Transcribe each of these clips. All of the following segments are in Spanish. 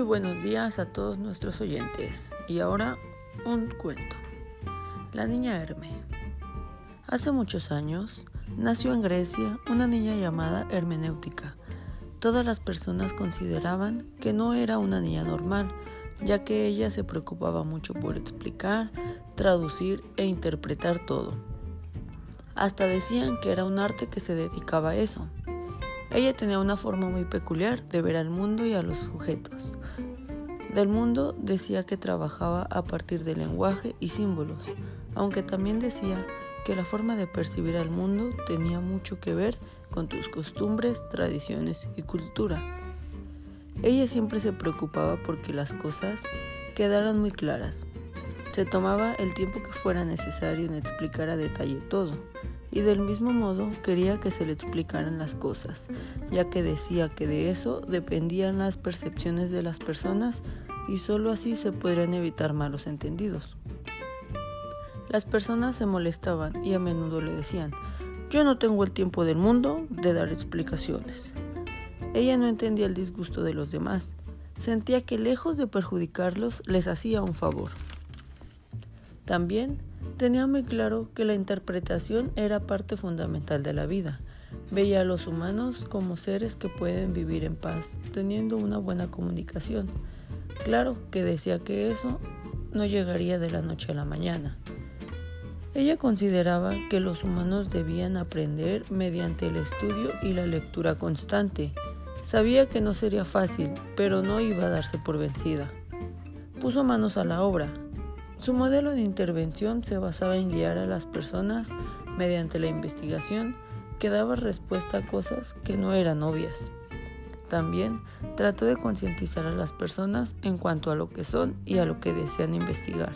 buenos días a todos nuestros oyentes. Y ahora un cuento. La niña Herme. Hace muchos años nació en Grecia una niña llamada Hermenéutica. Todas las personas consideraban que no era una niña normal, ya que ella se preocupaba mucho por explicar, traducir e interpretar todo. Hasta decían que era un arte que se dedicaba a eso. Ella tenía una forma muy peculiar de ver al mundo y a los sujetos. Del mundo decía que trabajaba a partir del lenguaje y símbolos, aunque también decía que la forma de percibir al mundo tenía mucho que ver con tus costumbres, tradiciones y cultura. Ella siempre se preocupaba porque las cosas quedaran muy claras. Se tomaba el tiempo que fuera necesario en explicar a detalle todo y del mismo modo quería que se le explicaran las cosas, ya que decía que de eso dependían las percepciones de las personas y sólo así se podrían evitar malos entendidos. Las personas se molestaban y a menudo le decían, yo no tengo el tiempo del mundo de dar explicaciones. Ella no entendía el disgusto de los demás, sentía que lejos de perjudicarlos les hacía un favor. También tenía muy claro que la interpretación era parte fundamental de la vida. Veía a los humanos como seres que pueden vivir en paz, teniendo una buena comunicación. Claro que decía que eso no llegaría de la noche a la mañana. Ella consideraba que los humanos debían aprender mediante el estudio y la lectura constante. Sabía que no sería fácil, pero no iba a darse por vencida. Puso manos a la obra, su modelo de intervención se basaba en guiar a las personas mediante la investigación que daba respuesta a cosas que no eran obvias. También trató de concientizar a las personas en cuanto a lo que son y a lo que desean investigar.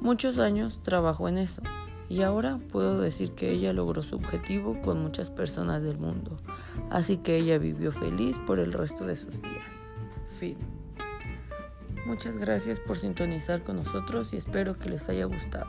Muchos años trabajó en eso y ahora puedo decir que ella logró su objetivo con muchas personas del mundo, así que ella vivió feliz por el resto de sus días. Fin. Muchas gracias por sintonizar con nosotros y espero que les haya gustado.